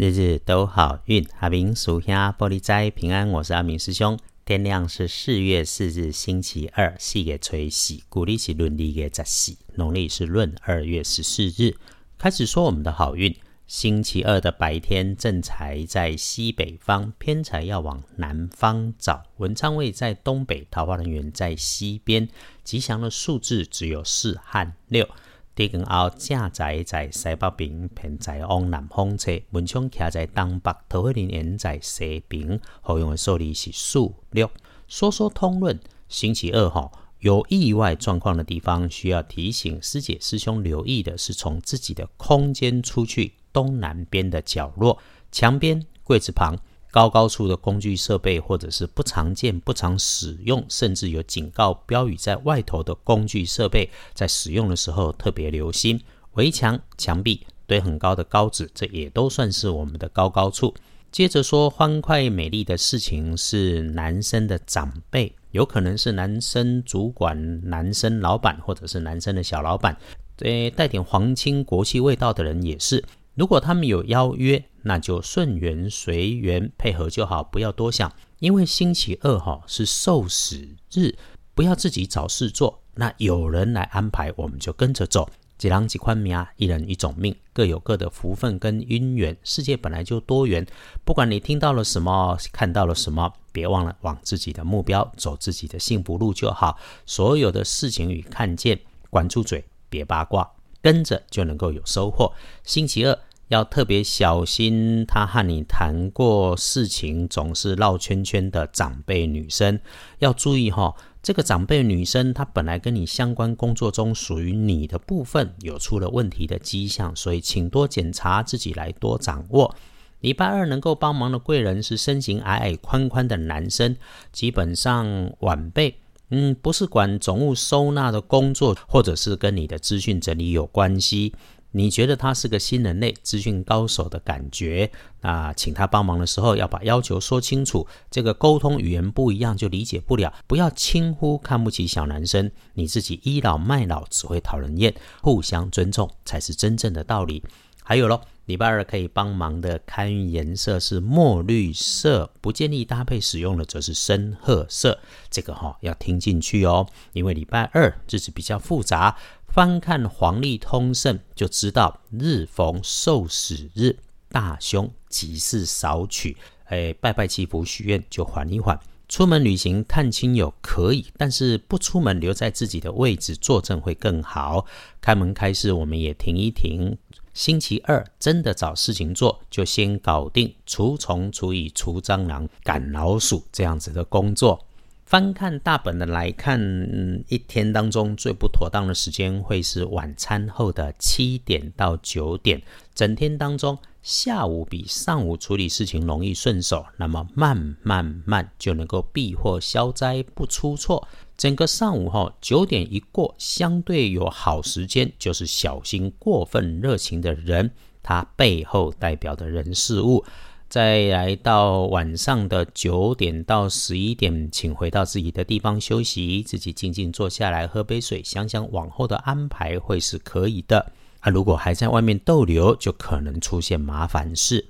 日日都好运，阿明属下玻璃斋平安。我是阿明师兄。天亮是四月四日星期二，四月吹喜，古历是闰历月十四，农历是闰二月十四日。开始说我们的好运。星期二的白天，正财在西北方，偏财要往南方找。文昌位在东北，桃花人员在西边。吉祥的数字只有四和六。地根后正宅在西北边，偏在往南方侧；门窗徛在东北，桃花林园在西边。好用的数字是数六。说说通论，星期二哈有意外状况的地方，需要提醒师姐师兄留意的是，从自己的空间出去东南边的角落、墙边、柜子旁。高高处的工具设备，或者是不常见、不常使用，甚至有警告标语在外头的工具设备，在使用的时候特别留心。围墙、墙壁堆很高的高子，这也都算是我们的高高处。接着说欢快美丽的事情，是男生的长辈，有可能是男生主管、男生老板，或者是男生的小老板，对带点皇亲国戚味道的人也是。如果他们有邀约，那就顺缘随缘配合就好，不要多想。因为星期二哈是受死日，不要自己找事做，那有人来安排，我们就跟着走。几郎几宽命啊，一人一种命，各有各的福分跟姻缘。世界本来就多元，不管你听到了什么，看到了什么，别忘了往自己的目标走，自己的幸福路就好。所有的事情与看见，管住嘴，别八卦，跟着就能够有收获。星期二。要特别小心，他和你谈过事情总是绕圈圈的长辈女生，要注意哈。这个长辈女生，她本来跟你相关工作中属于你的部分有出了问题的迹象，所以请多检查，自己来多掌握。礼拜二能够帮忙的贵人是身形矮矮宽宽的男生，基本上晚辈，嗯，不是管总务收纳的工作，或者是跟你的资讯整理有关系。你觉得他是个新人类、资讯高手的感觉？那请他帮忙的时候，要把要求说清楚。这个沟通语言不一样就理解不了，不要轻忽、看不起小男生。你自己倚老卖老只会讨人厌，互相尊重才是真正的道理。还有咯，礼拜二可以帮忙的开运颜色是墨绿色，不建议搭配使用的则是深褐色。这个哈要听进去哦，因为礼拜二日子比较复杂。翻看黄历通胜就知道，日逢受死日，大凶，吉事少取。哎，拜拜祈福许愿就缓一缓。出门旅行探亲友可以，但是不出门留在自己的位置坐镇会更好。开门开市我们也停一停。星期二真的找事情做，就先搞定除虫、除蚁、除蟑螂、赶老鼠这样子的工作。翻看大本的来看，一天当中最不妥当的时间会是晚餐后的七点到九点。整天当中，下午比上午处理事情容易顺手，那么慢慢慢就能够避祸消灾不出错。整个上午哈，九点一过，相对有好时间，就是小心过分热情的人，他背后代表的人事物。再来到晚上的九点到十一点，请回到自己的地方休息，自己静静坐下来喝杯水，想想往后的安排会是可以的。啊，如果还在外面逗留，就可能出现麻烦事。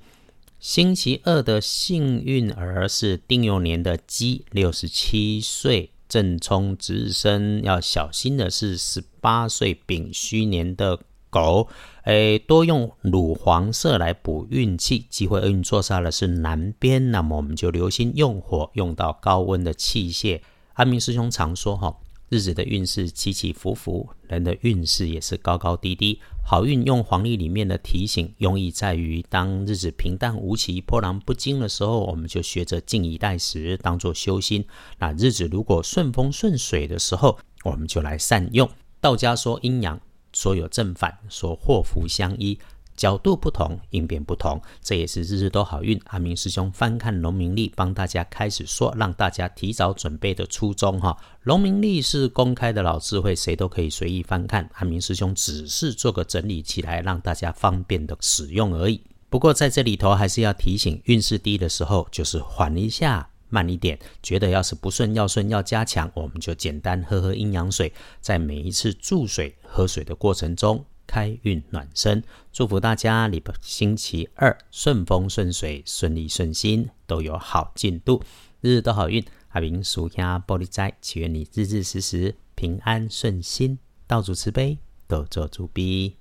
星期二的幸运儿是丁酉年的鸡，六十七岁正冲值日生，要小心的是十八岁丙戌年的。狗，诶，多用乳黄色来补运气，机会厄运坐煞的是南边，那么我们就留心用火用到高温的器械。阿明师兄常说哈，日子的运势起起伏伏，人的运势也是高高低低。好运用黄历里面的提醒，用意在于当日子平淡无奇、波澜不惊的时候，我们就学着静以待时，当做修心。那日子如果顺风顺水的时候，我们就来善用。道家说阴阳。说有正反，说祸福相依，角度不同，应变不同，这也是日日都好运。阿明师兄翻看农民历，帮大家开始说，让大家提早准备的初衷哈。农民历是公开的老智慧，谁都可以随意翻看。阿明师兄只是做个整理起来，让大家方便的使用而已。不过在这里头还是要提醒，运势低的时候，就是缓一下。慢一点，觉得要是不顺要顺要加强，我们就简单喝喝阴阳水，在每一次注水喝水的过程中，开运暖身。祝福大家礼拜星期二顺风顺水、顺利顺心，都有好进度，日日都好运。阿明属下玻璃斋，祈愿你日日时时平安顺心，道主慈悲，多做主逼。